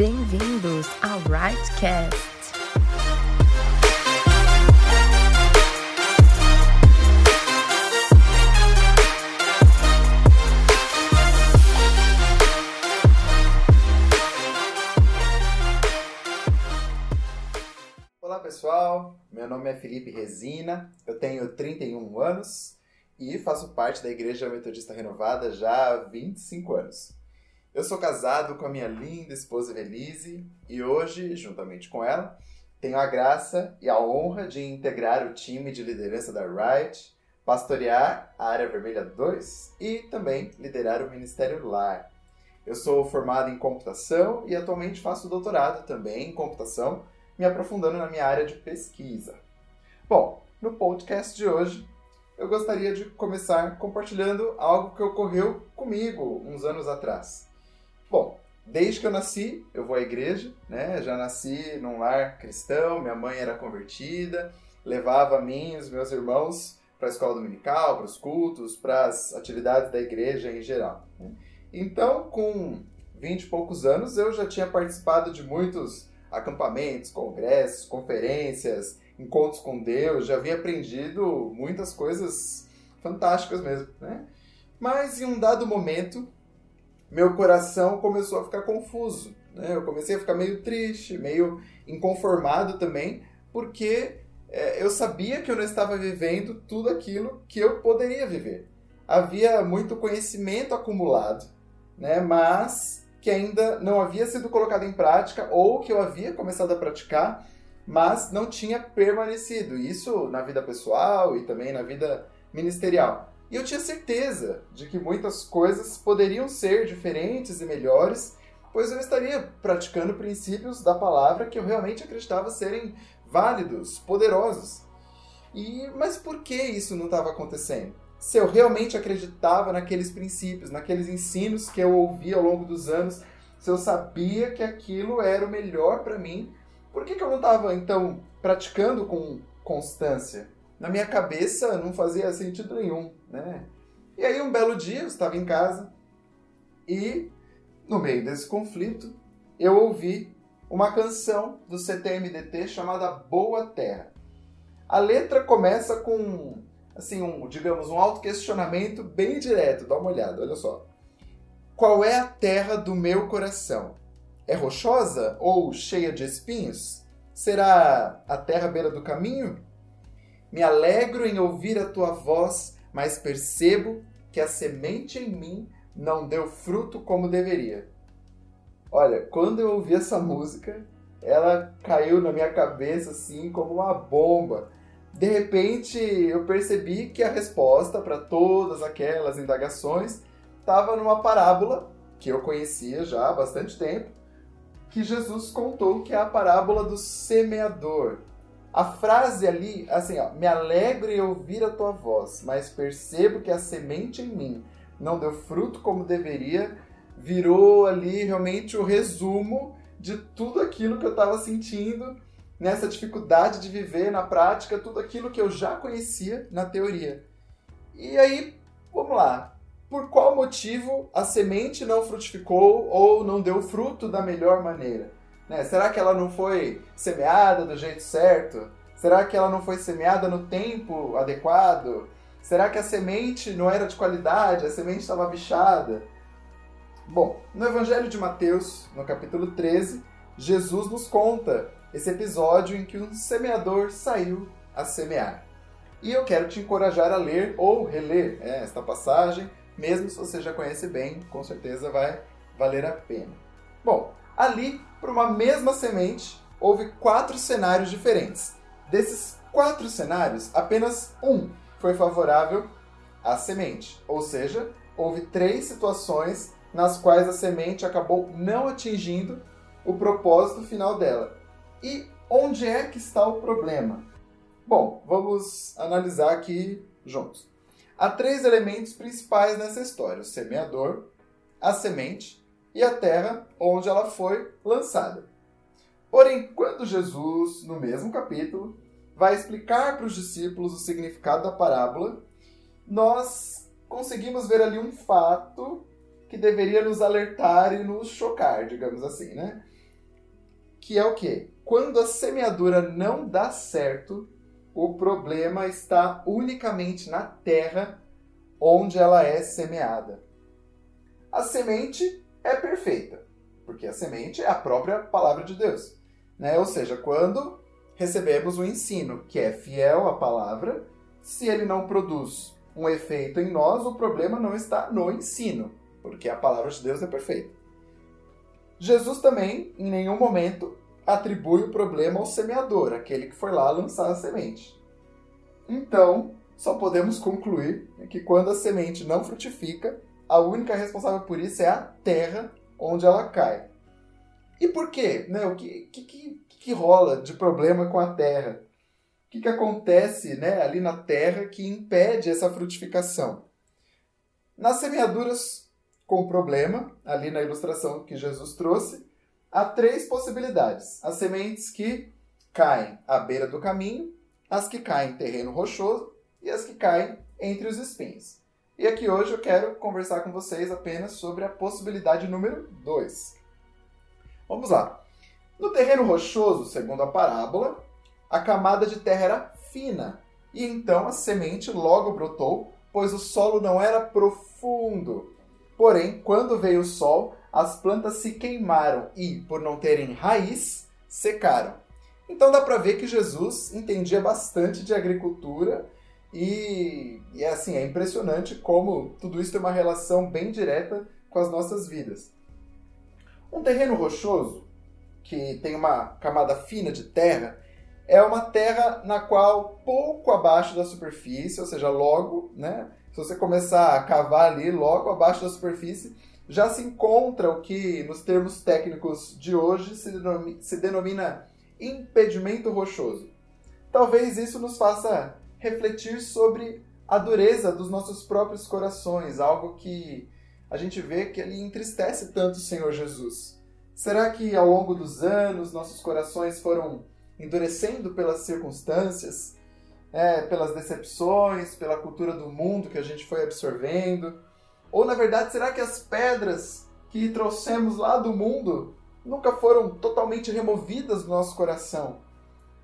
Bem-vindos ao Rightcast. Olá pessoal, meu nome é Felipe Resina, eu tenho 31 anos e faço parte da Igreja Metodista Renovada já há 25 anos. Eu sou casado com a minha linda esposa Velise e hoje, juntamente com ela, tenho a graça e a honra de integrar o time de liderança da Right, pastorear a Área Vermelha 2 e também liderar o Ministério Lar. Eu sou formado em computação e atualmente faço doutorado também em computação, me aprofundando na minha área de pesquisa. Bom, no podcast de hoje eu gostaria de começar compartilhando algo que ocorreu comigo uns anos atrás. Bom, desde que eu nasci, eu vou à igreja, né? Já nasci num lar cristão, minha mãe era convertida, levava a mim e os meus irmãos para a escola dominical, para os cultos, para as atividades da igreja em geral. né? Então, com 20 e poucos anos, eu já tinha participado de muitos acampamentos, congressos, conferências, encontros com Deus, já havia aprendido muitas coisas fantásticas mesmo, né? Mas em um dado momento, meu coração começou a ficar confuso, né? Eu comecei a ficar meio triste, meio inconformado também, porque é, eu sabia que eu não estava vivendo tudo aquilo que eu poderia viver. Havia muito conhecimento acumulado, né? Mas que ainda não havia sido colocado em prática ou que eu havia começado a praticar, mas não tinha permanecido. Isso na vida pessoal e também na vida ministerial. E eu tinha certeza de que muitas coisas poderiam ser diferentes e melhores, pois eu estaria praticando princípios da palavra que eu realmente acreditava serem válidos, poderosos. E mas por que isso não estava acontecendo? Se eu realmente acreditava naqueles princípios, naqueles ensinos que eu ouvi ao longo dos anos, se eu sabia que aquilo era o melhor para mim, por que, que eu não estava então praticando com constância? Na minha cabeça não fazia sentido nenhum, né? E aí um belo dia eu estava em casa e no meio desse conflito eu ouvi uma canção do CTMDT chamada Boa Terra. A letra começa com assim um, digamos, um autoquestionamento bem direto, dá uma olhada, olha só. Qual é a terra do meu coração? É rochosa ou cheia de espinhos? Será a terra à beira do caminho? Me alegro em ouvir a tua voz, mas percebo que a semente em mim não deu fruto como deveria. Olha, quando eu ouvi essa música, ela caiu na minha cabeça assim como uma bomba. De repente, eu percebi que a resposta para todas aquelas indagações estava numa parábola que eu conhecia já há bastante tempo, que Jesus contou, que é a parábola do semeador. A frase ali, assim, ó, me alegro em ouvir a tua voz, mas percebo que a semente em mim não deu fruto como deveria, virou ali realmente o resumo de tudo aquilo que eu estava sentindo nessa dificuldade de viver na prática tudo aquilo que eu já conhecia na teoria. E aí, vamos lá. Por qual motivo a semente não frutificou ou não deu fruto da melhor maneira? Né? Será que ela não foi semeada do jeito certo? Será que ela não foi semeada no tempo adequado? Será que a semente não era de qualidade? A semente estava bichada? Bom, no Evangelho de Mateus, no capítulo 13, Jesus nos conta esse episódio em que um semeador saiu a semear. E eu quero te encorajar a ler ou reler é, esta passagem, mesmo se você já conhece bem, com certeza vai valer a pena. Bom, ali, para uma mesma semente, houve quatro cenários diferentes. Desses quatro cenários, apenas um foi favorável à semente, ou seja, houve três situações nas quais a semente acabou não atingindo o propósito final dela. E onde é que está o problema? Bom, vamos analisar aqui juntos. Há três elementos principais nessa história: o semeador, a semente e a terra onde ela foi lançada. Porém, quando Jesus, no mesmo capítulo, vai explicar para os discípulos o significado da parábola, nós conseguimos ver ali um fato que deveria nos alertar e nos chocar, digamos assim, né? que é o quê? Quando a semeadura não dá certo, o problema está unicamente na terra onde ela é semeada. A semente é perfeita, porque a semente é a própria palavra de Deus. Né? Ou seja, quando recebemos o ensino que é fiel à palavra, se ele não produz um efeito em nós, o problema não está no ensino, porque a palavra de Deus é perfeita. Jesus também, em nenhum momento, atribui o problema ao semeador, aquele que foi lá lançar a semente. Então, só podemos concluir que quando a semente não frutifica, a única responsável por isso é a terra onde ela cai. E por quê? Né? O que, que, que rola de problema com a terra? O que, que acontece né, ali na terra que impede essa frutificação? Nas semeaduras com problema, ali na ilustração que Jesus trouxe, há três possibilidades. As sementes que caem à beira do caminho, as que caem em terreno rochoso e as que caem entre os espinhos. E aqui hoje eu quero conversar com vocês apenas sobre a possibilidade número 2. Vamos lá. No terreno rochoso, segundo a parábola, a camada de terra era fina e então a semente logo brotou, pois o solo não era profundo. Porém, quando veio o sol, as plantas se queimaram e, por não terem raiz, secaram. Então dá para ver que Jesus entendia bastante de agricultura e, e é assim, é impressionante como tudo isso tem uma relação bem direta com as nossas vidas. Um terreno rochoso, que tem uma camada fina de terra, é uma terra na qual pouco abaixo da superfície, ou seja, logo, né, se você começar a cavar ali logo abaixo da superfície, já se encontra o que, nos termos técnicos de hoje, se se denomina impedimento rochoso. Talvez isso nos faça refletir sobre a dureza dos nossos próprios corações, algo que a gente vê que ele entristece tanto o Senhor Jesus. Será que ao longo dos anos nossos corações foram endurecendo pelas circunstâncias, é, pelas decepções, pela cultura do mundo que a gente foi absorvendo? Ou na verdade, será que as pedras que trouxemos lá do mundo nunca foram totalmente removidas do nosso coração?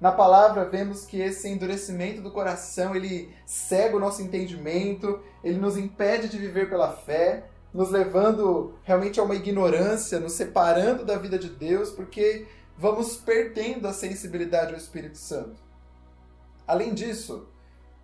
Na palavra vemos que esse endurecimento do coração, ele cega o nosso entendimento, ele nos impede de viver pela fé, nos levando realmente a uma ignorância, nos separando da vida de Deus, porque vamos perdendo a sensibilidade ao Espírito Santo. Além disso,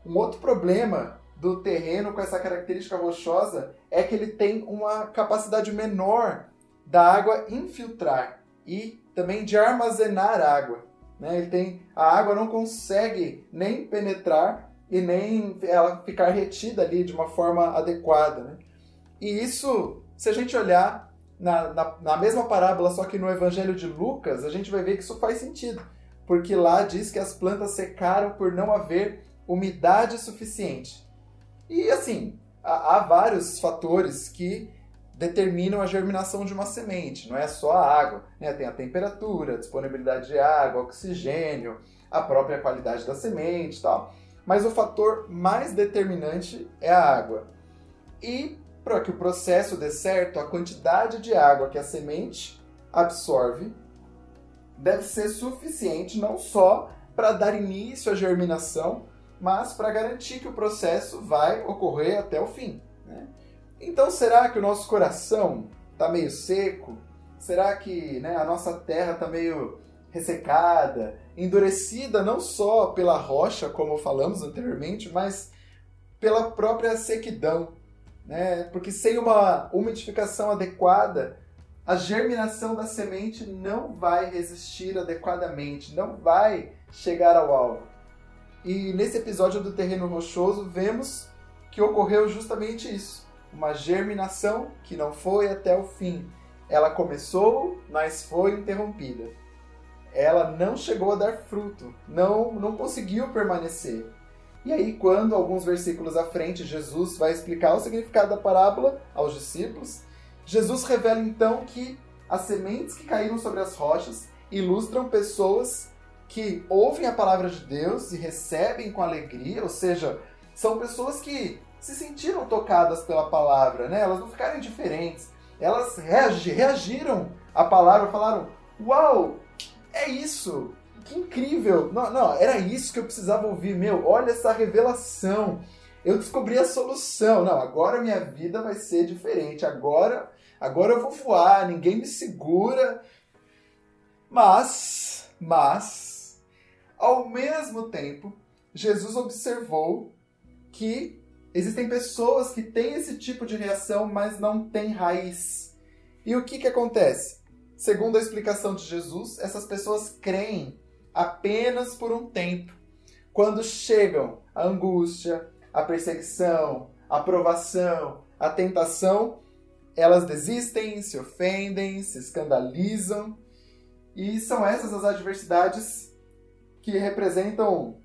um outro problema do terreno com essa característica rochosa é que ele tem uma capacidade menor da água infiltrar e também de armazenar água. Né? Ele tem, a água não consegue nem penetrar e nem ela ficar retida ali de uma forma adequada. Né? E isso, se a gente olhar na, na, na mesma parábola, só que no Evangelho de Lucas, a gente vai ver que isso faz sentido. Porque lá diz que as plantas secaram por não haver umidade suficiente. E assim, há, há vários fatores que determinam a germinação de uma semente. Não é só a água, né? tem a temperatura, a disponibilidade de água, oxigênio, a própria qualidade da semente e tal. Mas o fator mais determinante é a água. E para que o processo dê certo, a quantidade de água que a semente absorve deve ser suficiente não só para dar início à germinação, mas para garantir que o processo vai ocorrer até o fim. Né? Então, será que o nosso coração está meio seco? Será que né, a nossa terra está meio ressecada, endurecida não só pela rocha, como falamos anteriormente, mas pela própria sequidão? Né? Porque sem uma umidificação adequada, a germinação da semente não vai resistir adequadamente, não vai chegar ao alvo. E nesse episódio do terreno rochoso, vemos que ocorreu justamente isso. Uma germinação que não foi até o fim. Ela começou, mas foi interrompida. Ela não chegou a dar fruto, não, não conseguiu permanecer. E aí, quando alguns versículos à frente Jesus vai explicar o significado da parábola aos discípulos, Jesus revela então que as sementes que caíram sobre as rochas ilustram pessoas que ouvem a palavra de Deus e recebem com alegria, ou seja, são pessoas que se sentiram tocadas pela palavra, né? Elas não ficaram indiferentes, elas reagiram à palavra, falaram: "Uau, é isso. Que incrível. Não, não, era isso que eu precisava ouvir. Meu, olha essa revelação. Eu descobri a solução. Não, agora minha vida vai ser diferente. Agora, agora eu vou voar, ninguém me segura. Mas, mas, ao mesmo tempo, Jesus observou que existem pessoas que têm esse tipo de reação, mas não têm raiz. E o que, que acontece? Segundo a explicação de Jesus, essas pessoas creem apenas por um tempo. Quando chegam a angústia, a perseguição, a provação, a tentação, elas desistem, se ofendem, se escandalizam. E são essas as adversidades que representam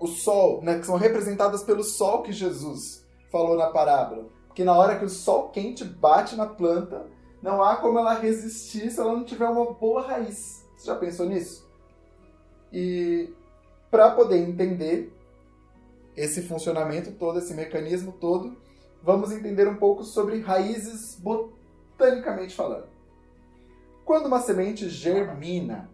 o sol, né, que são representadas pelo sol que Jesus falou na parábola. Porque na hora que o sol quente bate na planta, não há como ela resistir se ela não tiver uma boa raiz. Você já pensou nisso? E para poder entender esse funcionamento todo, esse mecanismo todo, vamos entender um pouco sobre raízes botanicamente falando. Quando uma semente germina,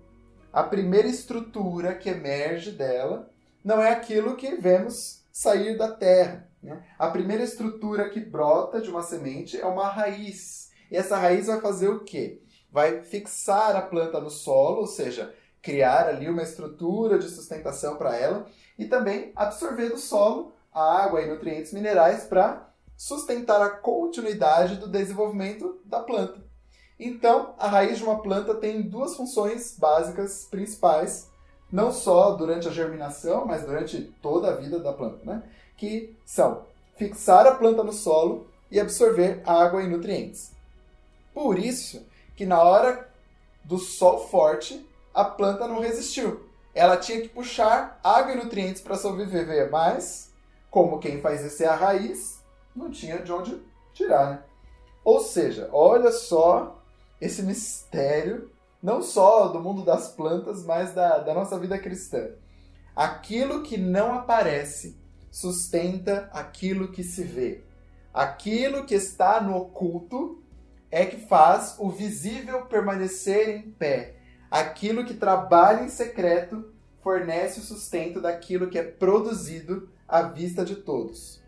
a primeira estrutura que emerge dela não é aquilo que vemos sair da terra. Né? A primeira estrutura que brota de uma semente é uma raiz. E essa raiz vai fazer o quê? Vai fixar a planta no solo, ou seja, criar ali uma estrutura de sustentação para ela e também absorver do solo a água e nutrientes minerais para sustentar a continuidade do desenvolvimento da planta. Então, a raiz de uma planta tem duas funções básicas principais não só durante a germinação, mas durante toda a vida da planta, né? que são fixar a planta no solo e absorver água e nutrientes. Por isso que na hora do sol forte, a planta não resistiu. Ela tinha que puxar água e nutrientes para sobreviver, mas como quem faz isso é a raiz, não tinha de onde tirar, né? Ou seja, olha só esse mistério não só do mundo das plantas, mas da, da nossa vida cristã. Aquilo que não aparece sustenta aquilo que se vê. Aquilo que está no oculto é que faz o visível permanecer em pé. Aquilo que trabalha em secreto fornece o sustento daquilo que é produzido à vista de todos.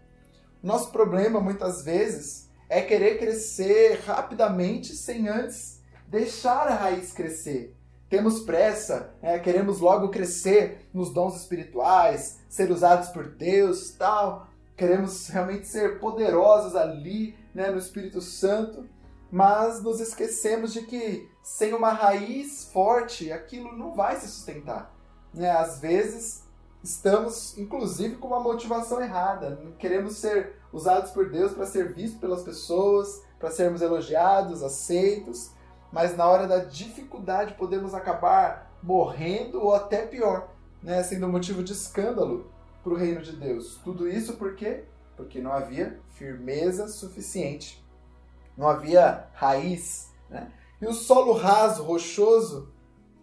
Nosso problema, muitas vezes, é querer crescer rapidamente sem antes deixar a raiz crescer. Temos pressa, né? queremos logo crescer nos dons espirituais, ser usados por Deus, tal. Queremos realmente ser poderosos ali, né, no Espírito Santo, mas nos esquecemos de que sem uma raiz forte, aquilo não vai se sustentar. Né? Às vezes estamos, inclusive, com uma motivação errada. Queremos ser usados por Deus para ser vistos pelas pessoas, para sermos elogiados, aceitos, mas na hora da dificuldade podemos acabar morrendo ou até pior, né, sendo motivo de escândalo para o reino de Deus. Tudo isso por quê? Porque não havia firmeza suficiente, não havia raiz. Né? E o solo raso, rochoso,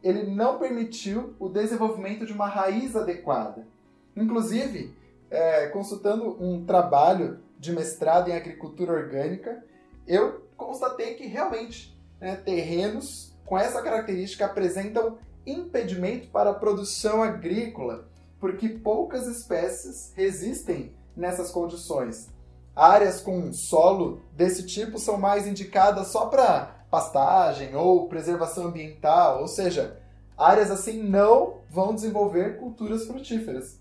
ele não permitiu o desenvolvimento de uma raiz adequada. Inclusive, é, consultando um trabalho de mestrado em agricultura orgânica, eu constatei que realmente né, terrenos com essa característica apresentam impedimento para a produção agrícola, porque poucas espécies resistem nessas condições. Áreas com solo desse tipo são mais indicadas só para pastagem ou preservação ambiental, ou seja, áreas assim não vão desenvolver culturas frutíferas.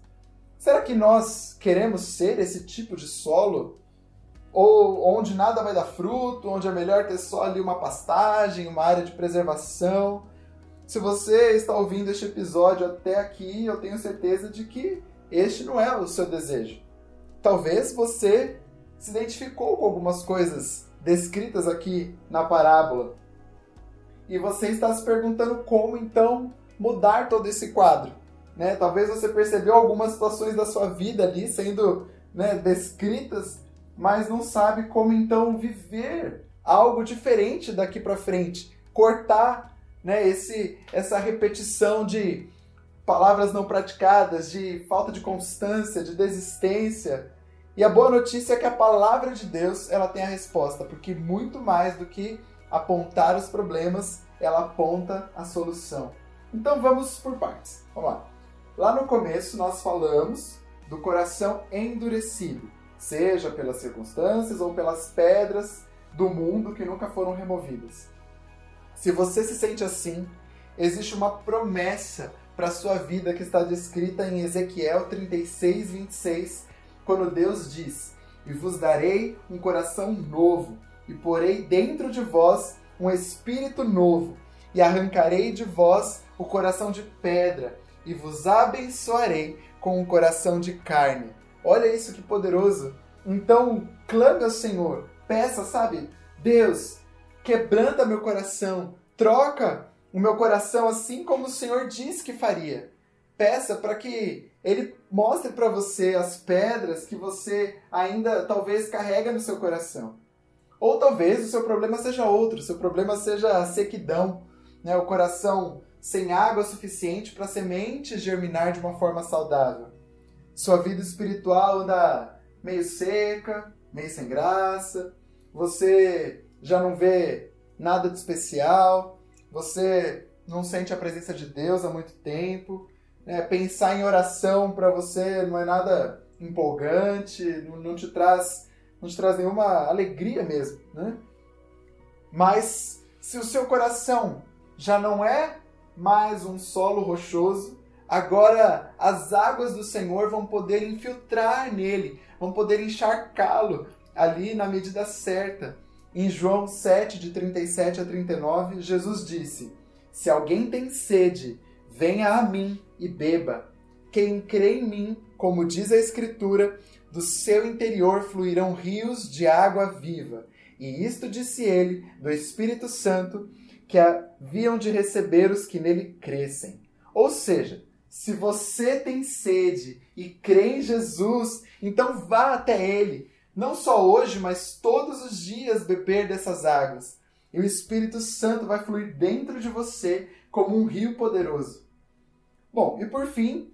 Será que nós queremos ser esse tipo de solo ou onde nada vai dar fruto, onde é melhor ter só ali uma pastagem, uma área de preservação. Se você está ouvindo este episódio até aqui, eu tenho certeza de que este não é o seu desejo. Talvez você se identificou com algumas coisas descritas aqui na parábola e você está se perguntando como então mudar todo esse quadro. Né? Talvez você percebeu algumas situações da sua vida ali sendo né, descritas mas não sabe como então viver algo diferente daqui para frente, cortar, né, esse essa repetição de palavras não praticadas, de falta de constância, de desistência. E a boa notícia é que a palavra de Deus, ela tem a resposta, porque muito mais do que apontar os problemas, ela aponta a solução. Então vamos por partes. Vamos lá. Lá no começo nós falamos do coração endurecido, seja pelas circunstâncias ou pelas pedras do mundo que nunca foram removidas. Se você se sente assim, existe uma promessa para a sua vida que está descrita em Ezequiel 36, 26, quando Deus diz: E vos darei um coração novo, e porei dentro de vós um espírito novo, e arrancarei de vós o coração de pedra, e vos abençoarei com um coração de carne. Olha isso que poderoso! Então, clame ao Senhor, peça, sabe? Deus, quebranta meu coração, troca o meu coração assim como o Senhor disse que faria. Peça para que ele mostre para você as pedras que você ainda talvez carrega no seu coração. Ou talvez o seu problema seja outro, o seu problema seja a sequidão, né? o coração sem água suficiente para a semente germinar de uma forma saudável. Sua vida espiritual anda meio seca, meio sem graça, você já não vê nada de especial, você não sente a presença de Deus há muito tempo, né? pensar em oração para você não é nada empolgante, não, não, te traz não te traz nenhuma alegria mesmo, né? Mas se o seu coração já não é mais um solo rochoso, agora as águas do Senhor vão poder infiltrar nele, vão poder encharcá-lo ali na medida certa. Em João 7, de 37 a 39, Jesus disse: Se alguém tem sede, venha a mim e beba. Quem crê em mim, como diz a Escritura, do seu interior fluirão rios de água viva. E isto disse ele, do Espírito Santo, que haviam de receber os que nele crescem. Ou seja, se você tem sede e crê em Jesus, então vá até ele. Não só hoje, mas todos os dias beber dessas águas. E o Espírito Santo vai fluir dentro de você como um rio poderoso. Bom, e por fim,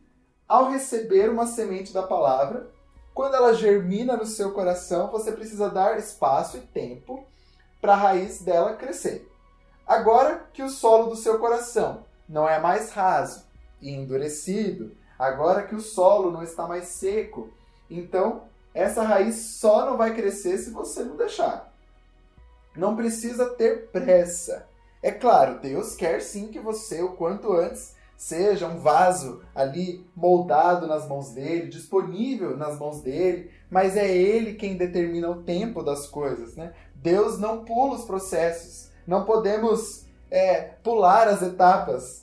ao receber uma semente da palavra, quando ela germina no seu coração, você precisa dar espaço e tempo para a raiz dela crescer. Agora que o solo do seu coração não é mais raso e endurecido, agora que o solo não está mais seco, então essa raiz só não vai crescer se você não deixar. Não precisa ter pressa. É claro, Deus quer sim que você, o quanto antes, seja um vaso ali moldado nas mãos dele, disponível nas mãos dele, mas é ele quem determina o tempo das coisas, né? Deus não pula os processos, não podemos é, pular as etapas.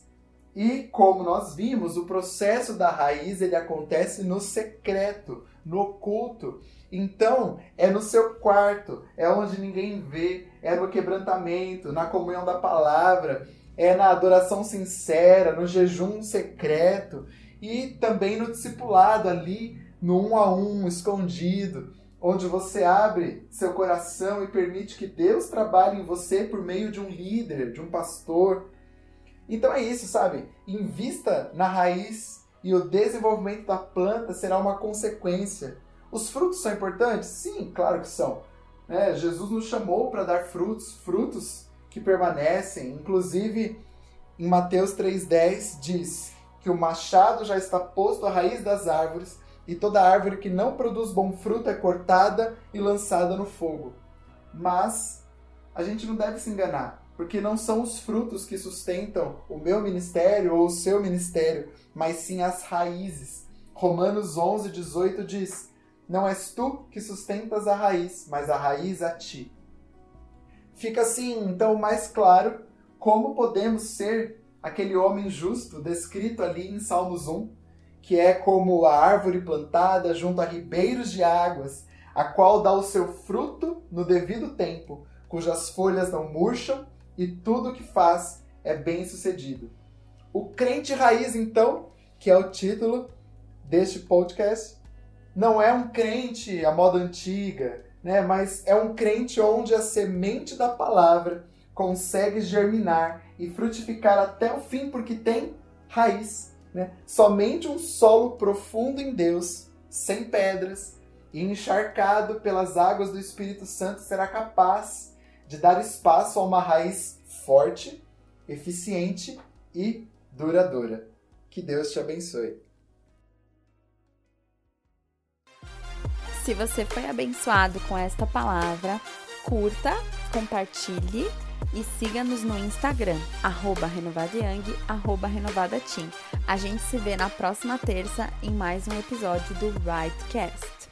E como nós vimos, o processo da raiz ele acontece no secreto, no oculto. Então, é no seu quarto, é onde ninguém vê, é no quebrantamento, na comunhão da palavra, é na adoração sincera, no jejum secreto e também no discipulado ali, no um a um, escondido, onde você abre seu coração e permite que Deus trabalhe em você por meio de um líder, de um pastor. Então é isso, sabe? Invista na raiz e o desenvolvimento da planta será uma consequência. Os frutos são importantes? Sim, claro que são. É, Jesus nos chamou para dar frutos, frutos que permanecem. Inclusive, em Mateus 3,10 diz que o machado já está posto à raiz das árvores, e toda árvore que não produz bom fruto é cortada e lançada no fogo. Mas a gente não deve se enganar, porque não são os frutos que sustentam o meu ministério ou o seu ministério, mas sim as raízes. Romanos 11, 18 diz: Não és tu que sustentas a raiz, mas a raiz a ti. Fica assim, então, mais claro como podemos ser aquele homem justo descrito ali em Salmos 1, que é como a árvore plantada junto a ribeiros de águas, a qual dá o seu fruto no devido tempo, cujas folhas não murcham e tudo o que faz é bem sucedido. O crente raiz, então, que é o título deste podcast, não é um crente à moda antiga, né? Mas é um crente onde a semente da palavra consegue germinar e frutificar até o fim, porque tem raiz. Né? Somente um solo profundo em Deus, sem pedras e encharcado pelas águas do Espírito Santo, será capaz de dar espaço a uma raiz forte, eficiente e duradoura. Que Deus te abençoe. Se você foi abençoado com esta palavra, curta, compartilhe e siga-nos no Instagram, arroba renovadayang, arroba renovadateam. A gente se vê na próxima terça em mais um episódio do Rightcast.